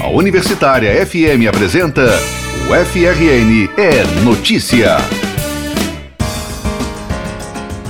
A Universitária FM apresenta o FRN é Notícia.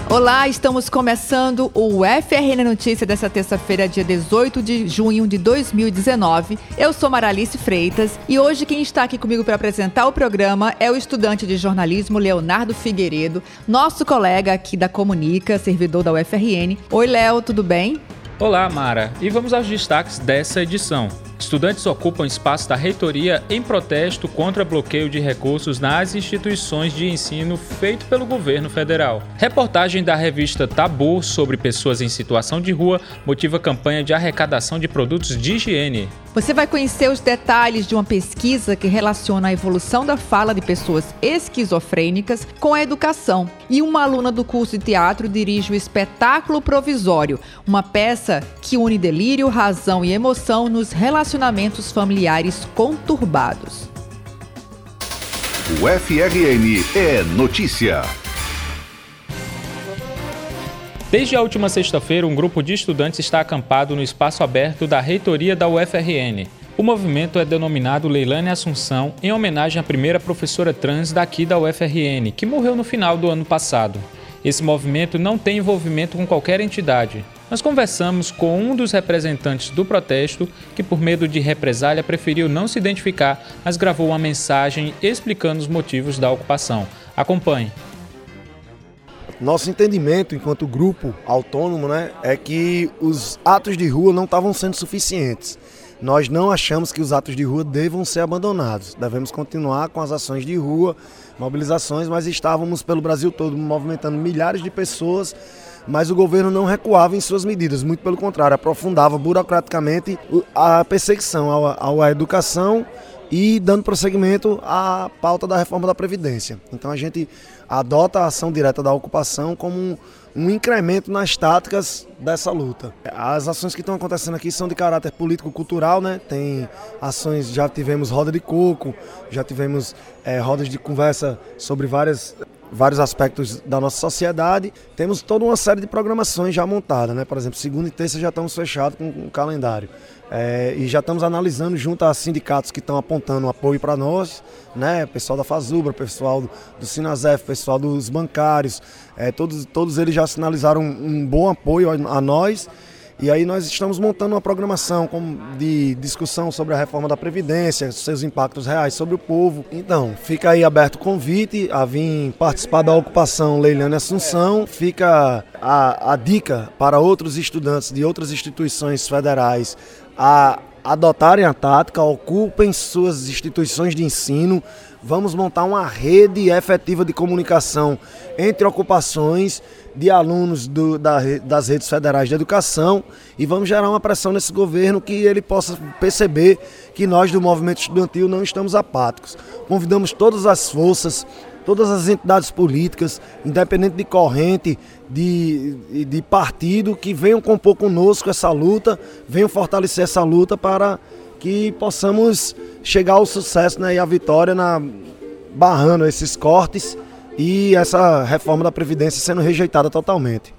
Olá, estamos começando o FRN Notícia dessa terça-feira, dia 18 de junho de 2019. Eu sou Maralice Freitas e hoje quem está aqui comigo para apresentar o programa é o estudante de jornalismo Leonardo Figueiredo, nosso colega aqui da Comunica, servidor da UFRN. Oi, Léo, tudo bem? Olá, Mara, e vamos aos destaques dessa edição. Estudantes ocupam espaço da reitoria em protesto contra bloqueio de recursos nas instituições de ensino feito pelo governo federal. Reportagem da revista Tabu sobre pessoas em situação de rua motiva campanha de arrecadação de produtos de higiene. Você vai conhecer os detalhes de uma pesquisa que relaciona a evolução da fala de pessoas esquizofrênicas com a educação. E uma aluna do curso de teatro dirige o espetáculo provisório, uma peça que une delírio, razão e emoção nos relacionamentos familiares conturbados. O FRN é notícia. Desde a última sexta-feira, um grupo de estudantes está acampado no espaço aberto da reitoria da UFRN. O movimento é denominado Leilane Assunção, em homenagem à primeira professora trans daqui da UFRN, que morreu no final do ano passado. Esse movimento não tem envolvimento com qualquer entidade. Nós conversamos com um dos representantes do protesto, que por medo de represália preferiu não se identificar, mas gravou uma mensagem explicando os motivos da ocupação. Acompanhe. Nosso entendimento enquanto grupo autônomo né, é que os atos de rua não estavam sendo suficientes. Nós não achamos que os atos de rua devam ser abandonados. Devemos continuar com as ações de rua, mobilizações, mas estávamos pelo Brasil todo movimentando milhares de pessoas, mas o governo não recuava em suas medidas, muito pelo contrário, aprofundava burocraticamente a perseguição à educação e dando prosseguimento à pauta da reforma da Previdência. Então a gente adota a ação direta da ocupação como um, um incremento nas táticas dessa luta. As ações que estão acontecendo aqui são de caráter político-cultural, né? Tem ações, já tivemos roda de coco, já tivemos é, rodas de conversa sobre várias vários aspectos da nossa sociedade. Temos toda uma série de programações já montada, né? Por exemplo, segunda e terça já estamos fechados com o calendário. É, e já estamos analisando junto a sindicatos que estão apontando apoio para nós, né? Pessoal da Fazubra, pessoal do, do Sinazef, pessoal dos bancários, é, todos, todos eles já sinalizaram um, um bom apoio a, a nós. E aí nós estamos montando uma programação de discussão sobre a reforma da Previdência, seus impactos reais sobre o povo. Então, fica aí aberto o convite a vir participar da ocupação Leilane Assunção. Fica a, a dica para outros estudantes de outras instituições federais a adotarem a tática, ocupem suas instituições de ensino. Vamos montar uma rede efetiva de comunicação entre ocupações de alunos do, da, das redes federais de educação e vamos gerar uma pressão nesse governo que ele possa perceber que nós do movimento estudantil não estamos apáticos. Convidamos todas as forças, todas as entidades políticas, independente de corrente, de, de partido, que venham compor conosco essa luta, venham fortalecer essa luta para que possamos chegar ao sucesso né, e à vitória na, barrando esses cortes e essa reforma da Previdência sendo rejeitada totalmente.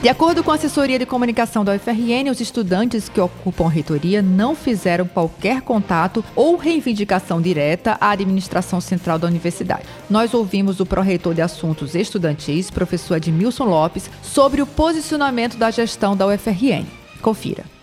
De acordo com a assessoria de comunicação da UFRN, os estudantes que ocupam a reitoria não fizeram qualquer contato ou reivindicação direta à administração central da universidade. Nós ouvimos o pró-reitor de assuntos estudantis, professor Edmilson Lopes, sobre o posicionamento da gestão da UFRN. Confira.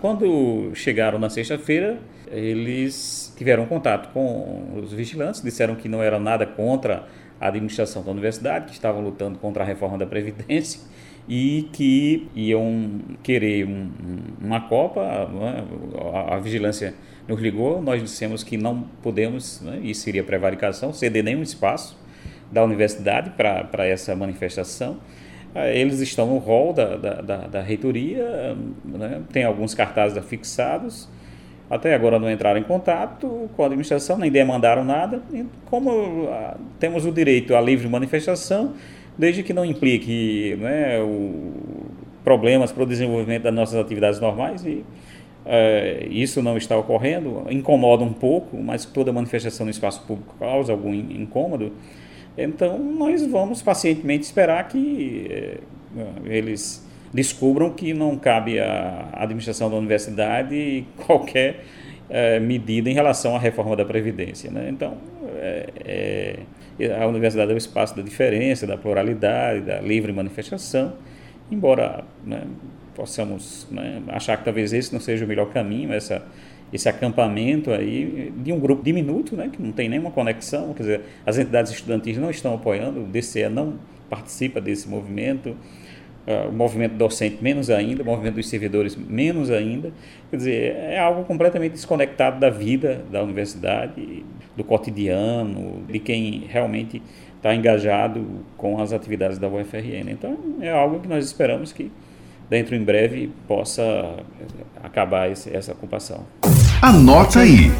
Quando chegaram na sexta-feira, eles tiveram contato com os vigilantes, disseram que não era nada contra a administração da universidade, que estavam lutando contra a reforma da Previdência e que iam querer um, uma Copa. Né? A, a, vigilância nos ligou, nós dissemos que não podemos, né? isso seria prevaricação, ceder nenhum espaço da universidade para essa manifestação. Ah, eles estão no hall da, da, da, da reitoria, né? tem alguns cartazes afixados até agora não entraram em contato com a administração, nem demandaram nada. E como ah, temos o direito à livre manifestação, desde que não implique né, o, problemas para o desenvolvimento das nossas atividades normais, e é, isso não está ocorrendo, incomoda um pouco, mas toda manifestação no espaço público causa algum incômodo. Então, nós vamos pacientemente esperar que é, eles descubram que não cabe à administração da universidade qualquer é, medida em relação à reforma da Previdência. Né? Então, é, a universidade é o espaço da diferença, da pluralidade, da livre manifestação, embora né, possamos né, achar que talvez esse não seja o melhor caminho, essa, esse acampamento aí de um grupo diminuto, né, que não tem nenhuma conexão, quer dizer, as entidades estudantis não estão apoiando, o DCE não participa desse movimento, uh, o movimento docente menos ainda, o movimento dos servidores menos ainda, quer dizer, é algo completamente desconectado da vida da universidade, do cotidiano, de quem realmente está engajado com as atividades da UFRN. Então, é algo que nós esperamos que dentro em breve possa acabar esse, essa ocupação. Anota aí.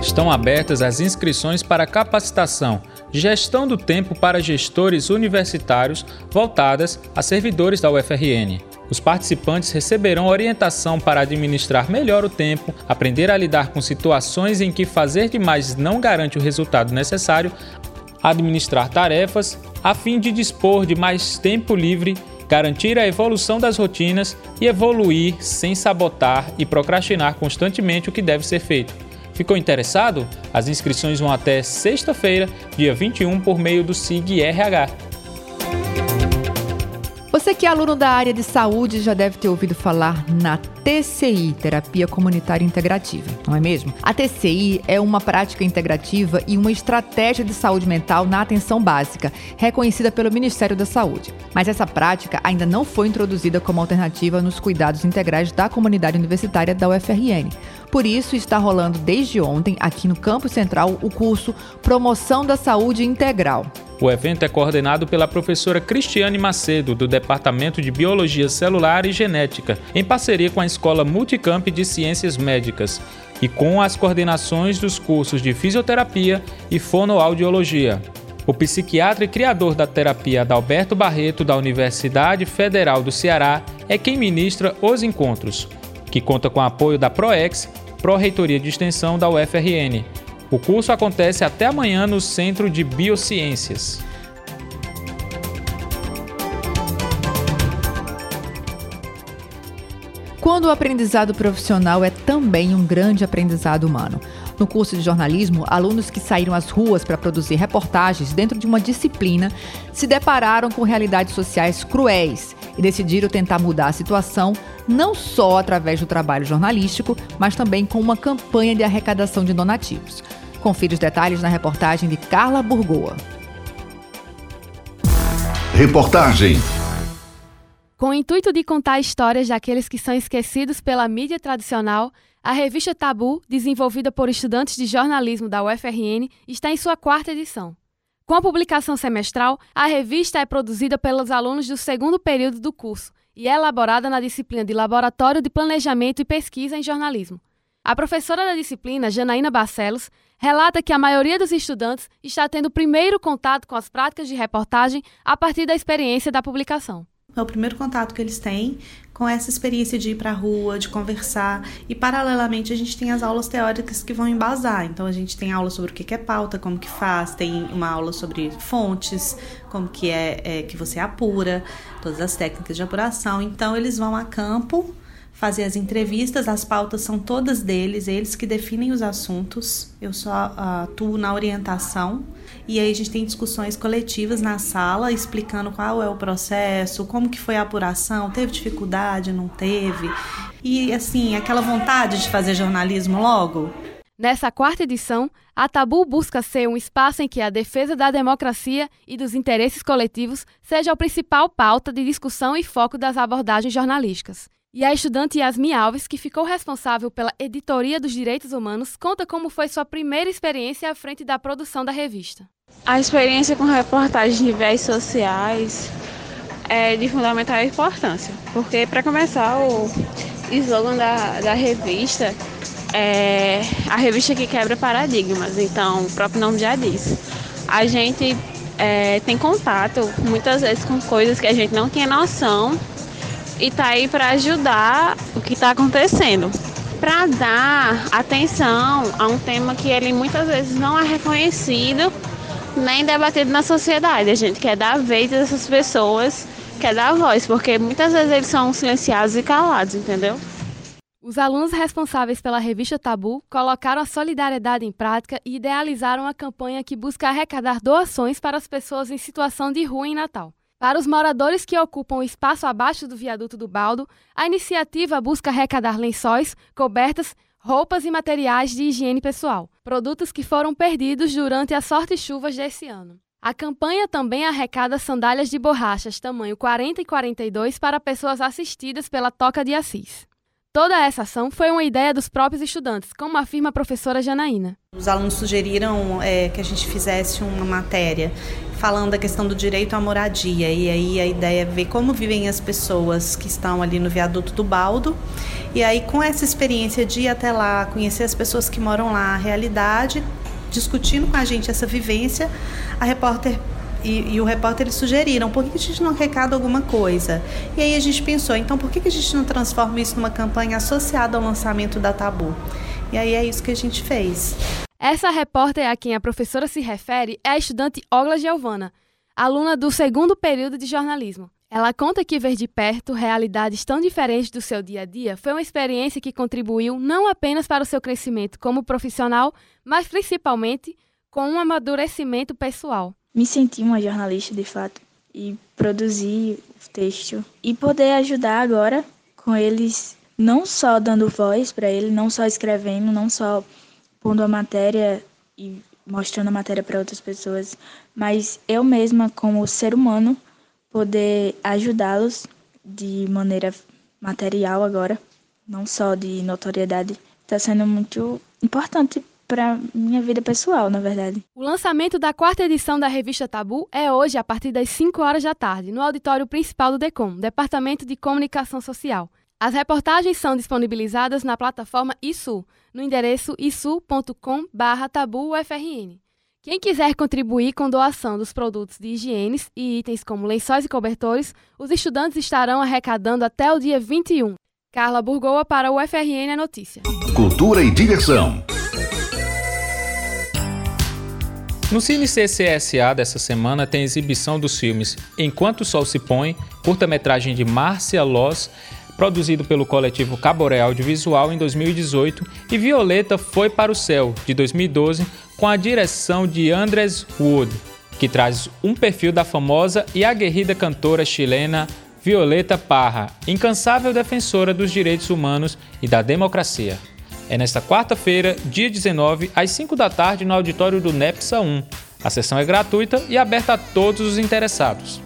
Estão abertas as inscrições para capacitação Gestão do Tempo para Gestores Universitários voltadas a servidores da UFRN. Os participantes receberão orientação para administrar melhor o tempo, aprender a lidar com situações em que fazer demais não garante o resultado necessário, administrar tarefas, a fim de dispor de mais tempo livre garantir a evolução das rotinas e evoluir sem sabotar e procrastinar constantemente o que deve ser feito. Ficou interessado? As inscrições vão até sexta-feira, dia 21, por meio do SIG RH. Você que é aluno da área de saúde já deve ter ouvido falar na TCI, Terapia Comunitária Integrativa, não é mesmo? A TCI é uma prática integrativa e uma estratégia de saúde mental na atenção básica, reconhecida pelo Ministério da Saúde. Mas essa prática ainda não foi introduzida como alternativa nos cuidados integrais da comunidade universitária da UFRN. Por isso, está rolando desde ontem, aqui no Campo Central, o curso Promoção da Saúde Integral. O evento é coordenado pela professora Cristiane Macedo, do Departamento de Biologia Celular e Genética, em parceria com a Escola Multicamp de Ciências Médicas e com as coordenações dos cursos de Fisioterapia e Fonoaudiologia. O psiquiatra e criador da terapia Adalberto Barreto, da Universidade Federal do Ceará, é quem ministra os encontros, que conta com o apoio da PROEX, Pró-Reitoria de Extensão da UFRN, o curso acontece até amanhã no Centro de Biociências. Quando o aprendizado profissional é também um grande aprendizado humano. No curso de jornalismo, alunos que saíram às ruas para produzir reportagens dentro de uma disciplina se depararam com realidades sociais cruéis e decidiram tentar mudar a situação não só através do trabalho jornalístico, mas também com uma campanha de arrecadação de donativos. Confira os detalhes na reportagem de Carla Burgoa. Reportagem. Com o intuito de contar histórias daqueles que são esquecidos pela mídia tradicional, a revista Tabu, desenvolvida por estudantes de jornalismo da UFRN, está em sua quarta edição. Com a publicação semestral, a revista é produzida pelos alunos do segundo período do curso e é elaborada na disciplina de Laboratório de Planejamento e Pesquisa em Jornalismo. A professora da disciplina, Janaína Barcelos, relata que a maioria dos estudantes está tendo primeiro contato com as práticas de reportagem a partir da experiência da publicação. É o primeiro contato que eles têm com essa experiência de ir para a rua, de conversar. E, paralelamente, a gente tem as aulas teóricas que vão embasar. Então, a gente tem aula sobre o que é pauta, como que faz, tem uma aula sobre fontes, como que é, é que você apura, todas as técnicas de apuração. Então, eles vão a campo fazer as entrevistas, as pautas são todas deles, eles que definem os assuntos, eu só uh, atuo na orientação. E aí a gente tem discussões coletivas na sala, explicando qual é o processo, como que foi a apuração, teve dificuldade, não teve. E assim, aquela vontade de fazer jornalismo logo. Nessa quarta edição, a Tabu busca ser um espaço em que a defesa da democracia e dos interesses coletivos seja a principal pauta de discussão e foco das abordagens jornalísticas. E a estudante Yasmin Alves, que ficou responsável pela editoria dos direitos humanos, conta como foi sua primeira experiência à frente da produção da revista. A experiência com reportagens de viés sociais é de fundamental importância, porque, para começar, o slogan da, da revista é a revista que quebra paradigmas, então o próprio nome já diz. A gente é, tem contato muitas vezes com coisas que a gente não tinha noção e tá aí para ajudar o que está acontecendo. Para dar atenção a um tema que ele muitas vezes não é reconhecido nem debatido na sociedade. A gente quer dar vez a essas pessoas quer dar voz, porque muitas vezes eles são silenciados e calados, entendeu? Os alunos responsáveis pela revista Tabu colocaram a solidariedade em prática e idealizaram a campanha que busca arrecadar doações para as pessoas em situação de rua em Natal. Para os moradores que ocupam o espaço abaixo do viaduto do Baldo, a iniciativa busca arrecadar lençóis, cobertas, roupas e materiais de higiene pessoal, produtos que foram perdidos durante as fortes chuvas desse ano. A campanha também arrecada sandálias de borrachas tamanho 40 e 42 para pessoas assistidas pela Toca de Assis. Toda essa ação foi uma ideia dos próprios estudantes, como afirma a professora Janaína. Os alunos sugeriram é, que a gente fizesse uma matéria falando da questão do direito à moradia. E aí a ideia é ver como vivem as pessoas que estão ali no viaduto do Baldo. E aí, com essa experiência de ir até lá, conhecer as pessoas que moram lá, a realidade, discutindo com a gente essa vivência, a repórter e, e, o repórter eles sugeriram, por que a gente não arrecada alguma coisa? E aí a gente pensou, então por que a gente não transforma isso numa campanha associada ao lançamento da Tabu? E aí é isso que a gente fez. Essa repórter a quem a professora se refere é a estudante Ogla Giovana, aluna do segundo período de jornalismo. Ela conta que ver de perto realidades tão diferentes do seu dia a dia foi uma experiência que contribuiu não apenas para o seu crescimento como profissional, mas principalmente com um amadurecimento pessoal me senti uma jornalista de fato e produzir o texto e poder ajudar agora com eles não só dando voz para ele, não só escrevendo, não só pondo a matéria e mostrando a matéria para outras pessoas, mas eu mesma como ser humano poder ajudá-los de maneira material agora, não só de notoriedade, está sendo muito importante para minha vida pessoal, na verdade. O lançamento da quarta edição da revista Tabu é hoje a partir das 5 horas da tarde, no auditório principal do DECOM, Departamento de Comunicação Social. As reportagens são disponibilizadas na plataforma ISU, no endereço isu.com/tabu-ufrn. Quem quiser contribuir com doação dos produtos de higiene e itens como lençóis e cobertores, os estudantes estarão arrecadando até o dia 21. Carla Burgoa para o UFRN a Notícia. Cultura e diversão. No Cine CCSA dessa semana tem exibição dos filmes Enquanto o Sol se Põe, curta-metragem de Márcia Loss, produzido pelo coletivo Caboré Audiovisual em 2018, e Violeta Foi para o Céu, de 2012, com a direção de Andres Wood, que traz um perfil da famosa e aguerrida cantora chilena Violeta Parra, incansável defensora dos direitos humanos e da democracia. É nesta quarta-feira, dia 19, às 5 da tarde, no auditório do NEPSA 1. A sessão é gratuita e aberta a todos os interessados.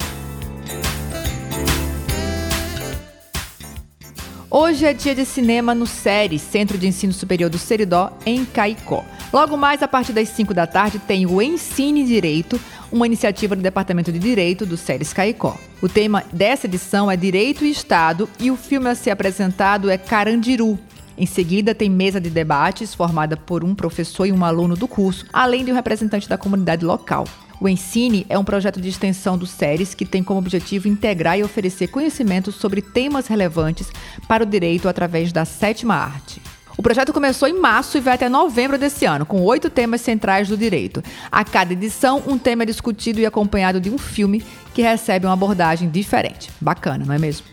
Hoje é dia de cinema no SERI, Centro de Ensino Superior do Seridó, em Caicó. Logo mais, a partir das 5 da tarde, tem o Ensine Direito, uma iniciativa do Departamento de Direito do SERIS Caicó. O tema dessa edição é Direito e Estado e o filme a ser apresentado é Carandiru, em seguida, tem mesa de debates formada por um professor e um aluno do curso, além de um representante da comunidade local. O Ensine é um projeto de extensão do SERES que tem como objetivo integrar e oferecer conhecimentos sobre temas relevantes para o direito através da sétima arte. O projeto começou em março e vai até novembro desse ano, com oito temas centrais do direito. A cada edição, um tema é discutido e acompanhado de um filme que recebe uma abordagem diferente. Bacana, não é mesmo?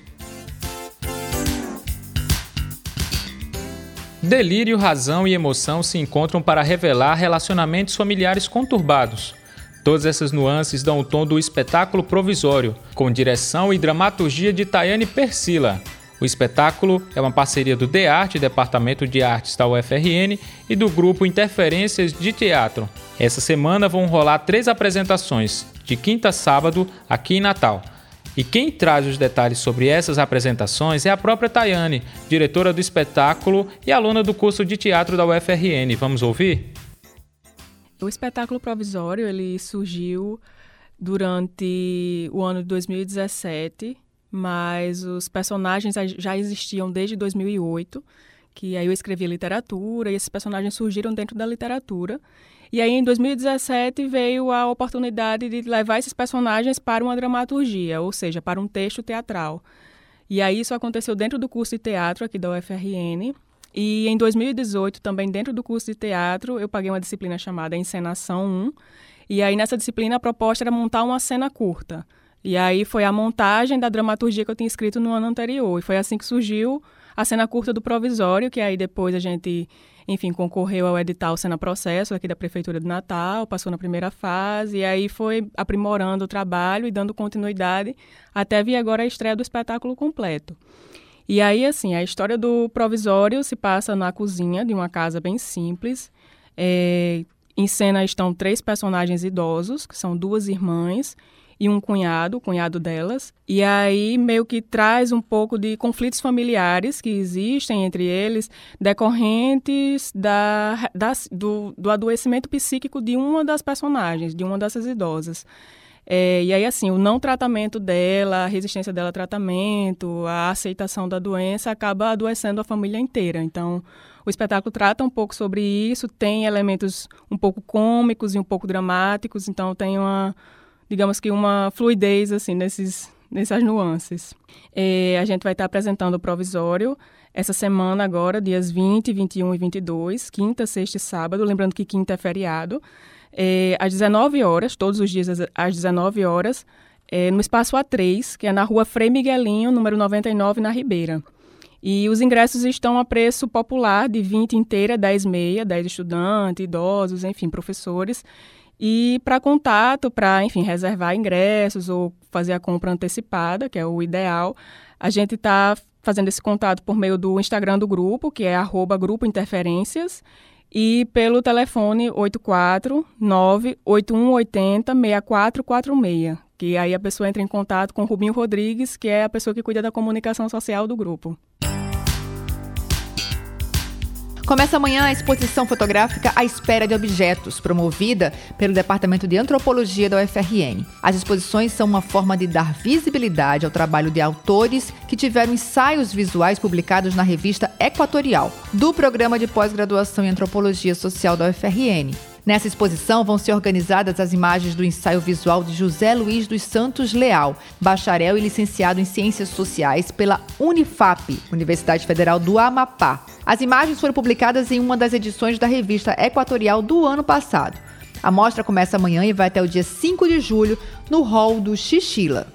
Delírio, razão e emoção se encontram para revelar relacionamentos familiares conturbados. Todas essas nuances dão o tom do espetáculo provisório, com direção e dramaturgia de Tayane Persila. O espetáculo é uma parceria do DEARTE, Departamento de Artes da UFRN, e do grupo Interferências de Teatro. Essa semana vão rolar três apresentações, de quinta a sábado, aqui em Natal. E quem traz os detalhes sobre essas apresentações é a própria Tayane, diretora do espetáculo e aluna do curso de teatro da UFRN. Vamos ouvir? O espetáculo provisório ele surgiu durante o ano de 2017, mas os personagens já existiam desde 2008, que aí eu escrevi literatura e esses personagens surgiram dentro da literatura. E aí, em 2017, veio a oportunidade de levar esses personagens para uma dramaturgia, ou seja, para um texto teatral. E aí, isso aconteceu dentro do curso de teatro aqui da UFRN. E em 2018, também dentro do curso de teatro, eu paguei uma disciplina chamada Encenação 1. E aí, nessa disciplina, a proposta era montar uma cena curta. E aí foi a montagem da dramaturgia que eu tinha escrito no ano anterior. E foi assim que surgiu a cena curta do provisório, que aí depois a gente, enfim, concorreu ao edital Cena Processo aqui da Prefeitura de Natal, passou na primeira fase, e aí foi aprimorando o trabalho e dando continuidade até vir agora a estreia do espetáculo completo. E aí, assim, a história do provisório se passa na cozinha de uma casa bem simples. É, em cena estão três personagens idosos, que são duas irmãs e um cunhado, o cunhado delas. E aí meio que traz um pouco de conflitos familiares que existem entre eles, decorrentes da, da do, do adoecimento psíquico de uma das personagens, de uma dessas idosas. É, e aí, assim, o não tratamento dela, a resistência dela ao tratamento, a aceitação da doença acaba adoecendo a família inteira. Então, o espetáculo trata um pouco sobre isso, tem elementos um pouco cômicos e um pouco dramáticos, então tem uma, digamos que uma fluidez, assim, nesses, nessas nuances. É, a gente vai estar apresentando o provisório essa semana agora, dias 20, 21 e 22, quinta, sexta e sábado, lembrando que quinta é feriado é, às 19 horas, todos os dias às 19 horas, é, no Espaço A3, que é na rua Frei Miguelinho, número 99, na Ribeira. E os ingressos estão a preço popular de 20 inteira, 10 meia, 10 estudantes, idosos, enfim, professores. E para contato, para, enfim, reservar ingressos ou fazer a compra antecipada, que é o ideal, a gente está fazendo esse contato por meio do Instagram do grupo, que é arroba Grupo Interferências, e pelo telefone 849-8180-6446, que aí a pessoa entra em contato com o Rubinho Rodrigues, que é a pessoa que cuida da comunicação social do grupo. Começa amanhã a exposição fotográfica À Espera de Objetos, promovida pelo Departamento de Antropologia da UFRN. As exposições são uma forma de dar visibilidade ao trabalho de autores que tiveram ensaios visuais publicados na revista Equatorial, do Programa de Pós-Graduação em Antropologia Social da UFRN. Nessa exposição vão ser organizadas as imagens do ensaio visual de José Luiz dos Santos Leal, bacharel e licenciado em Ciências Sociais pela Unifap, Universidade Federal do Amapá. As imagens foram publicadas em uma das edições da revista Equatorial do ano passado. A mostra começa amanhã e vai até o dia 5 de julho no hall do Xixila.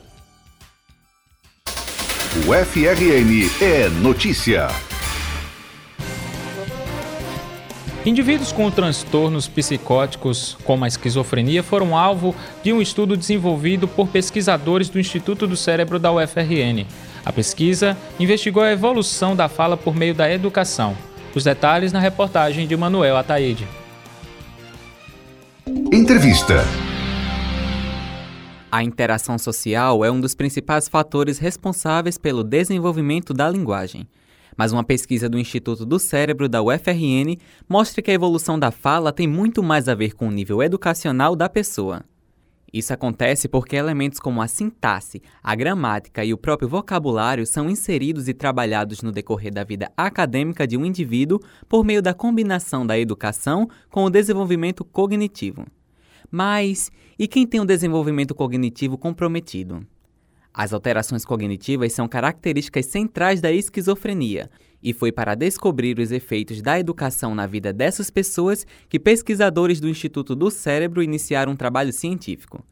O FRN é notícia. Indivíduos com transtornos psicóticos, como a esquizofrenia, foram alvo de um estudo desenvolvido por pesquisadores do Instituto do Cérebro da UFRN. A pesquisa investigou a evolução da fala por meio da educação. Os detalhes na reportagem de Manuel Ataíde. Entrevista. A interação social é um dos principais fatores responsáveis pelo desenvolvimento da linguagem mas uma pesquisa do Instituto do Cérebro da UFRN mostra que a evolução da fala tem muito mais a ver com o nível educacional da pessoa. Isso acontece porque elementos como a sintaxe, a gramática e o próprio vocabulário são inseridos e trabalhados no decorrer da vida acadêmica de um indivíduo por meio da combinação da educação com o desenvolvimento cognitivo. Mas e quem tem um desenvolvimento cognitivo comprometido? As alterações cognitivas são características centrais da esquizofrenia, e foi para descobrir os efeitos da educação na vida dessas pessoas que pesquisadores do Instituto do Cérebro iniciaram um trabalho científico.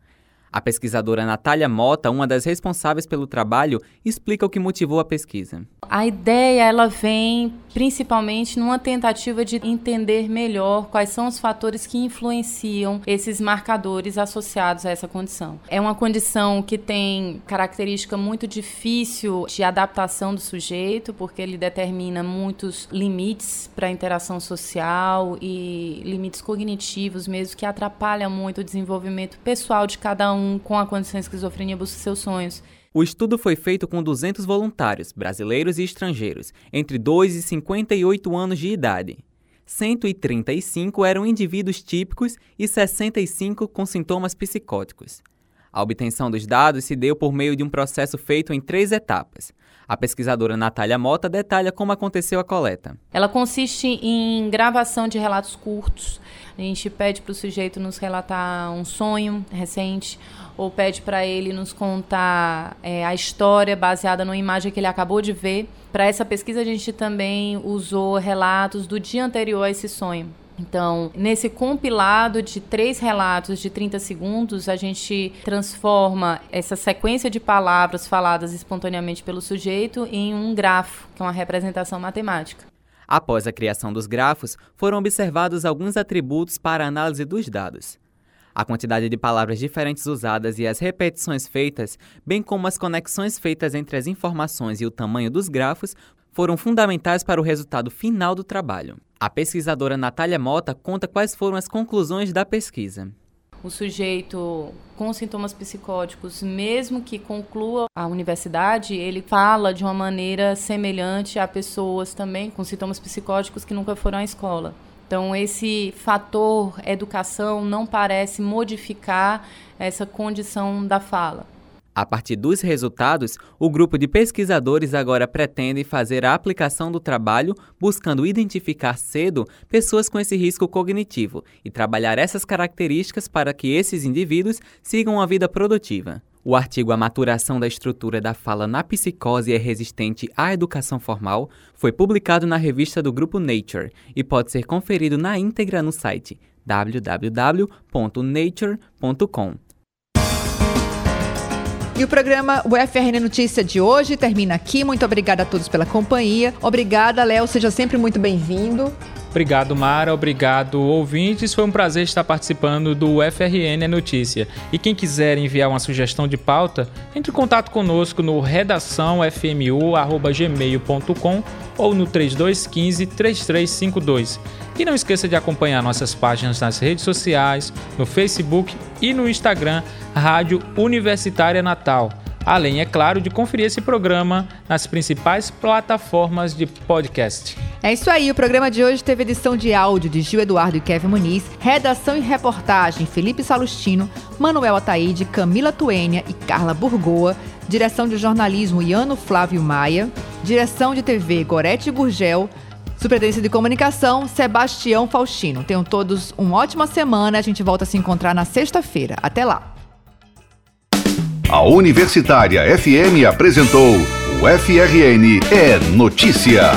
A pesquisadora Natália Mota, uma das responsáveis pelo trabalho, explica o que motivou a pesquisa. A ideia ela vem principalmente numa tentativa de entender melhor quais são os fatores que influenciam esses marcadores associados a essa condição. É uma condição que tem característica muito difícil de adaptação do sujeito, porque ele determina muitos limites para a interação social e limites cognitivos mesmo que atrapalham muito o desenvolvimento pessoal de cada um com a condição de esquizofrenia busca seus sonhos. O estudo foi feito com 200 voluntários, brasileiros e estrangeiros, entre 2 e 58 anos de idade. 135 eram indivíduos típicos e 65 com sintomas psicóticos. A obtenção dos dados se deu por meio de um processo feito em três etapas. A pesquisadora Natália Mota detalha como aconteceu a coleta. Ela consiste em gravação de relatos curtos. A gente pede para o sujeito nos relatar um sonho recente ou pede para ele nos contar é, a história baseada numa imagem que ele acabou de ver. Para essa pesquisa, a gente também usou relatos do dia anterior a esse sonho Então, nesse compilado de três relatos de 30 segundos, a gente transforma essa sequência de palavras faladas espontaneamente pelo sujeito em um grafo, que é uma representação matemática. Após a criação dos grafos, foram observados alguns atributos para a análise dos dados. A quantidade de palavras diferentes usadas e as repetições feitas, bem como as conexões feitas entre as informações e o tamanho dos grafos, foram fundamentais para o resultado final do trabalho. A pesquisadora Natália Mota conta quais foram as conclusões da pesquisa. O sujeito com sintomas psicóticos, mesmo que conclua a universidade, ele fala de uma maneira semelhante a pessoas também com sintomas psicóticos que nunca foram à escola. Então, esse fator educação não parece modificar essa condição da fala. A partir dos resultados, o grupo de pesquisadores agora pretende fazer a aplicação do trabalho buscando identificar cedo pessoas com esse risco cognitivo e trabalhar essas características para que esses indivíduos sigam uma vida produtiva. O artigo A Maturação da Estrutura da Fala na Psicose é Resistente à Educação Formal foi publicado na revista do grupo Nature e pode ser conferido na íntegra no site www.nature.com. E o programa UFRN Notícia de hoje termina aqui. Muito obrigada a todos pela companhia. Obrigada, Léo. Seja sempre muito bem-vindo. Obrigado, Mara. Obrigado, ouvintes. Foi um prazer estar participando do UFRN Notícia. E quem quiser enviar uma sugestão de pauta, entre em contato conosco no redaçãofmu.gmail.com ou no 3215-3352. E não esqueça de acompanhar nossas páginas nas redes sociais, no Facebook e no Instagram, Rádio Universitária Natal. Além, é claro, de conferir esse programa nas principais plataformas de podcast. É isso aí, o programa de hoje teve edição de áudio de Gil Eduardo e Kevin Muniz, redação e reportagem Felipe Salustino, Manuel Ataíde, Camila Tuênia e Carla Burgoa, direção de jornalismo Iano Flávio Maia, direção de TV Gorete Gurgel, Superintendência de Comunicação, Sebastião Faustino. Tenham todos uma ótima semana. A gente volta a se encontrar na sexta-feira. Até lá. A Universitária FM apresentou o FRN é Notícia.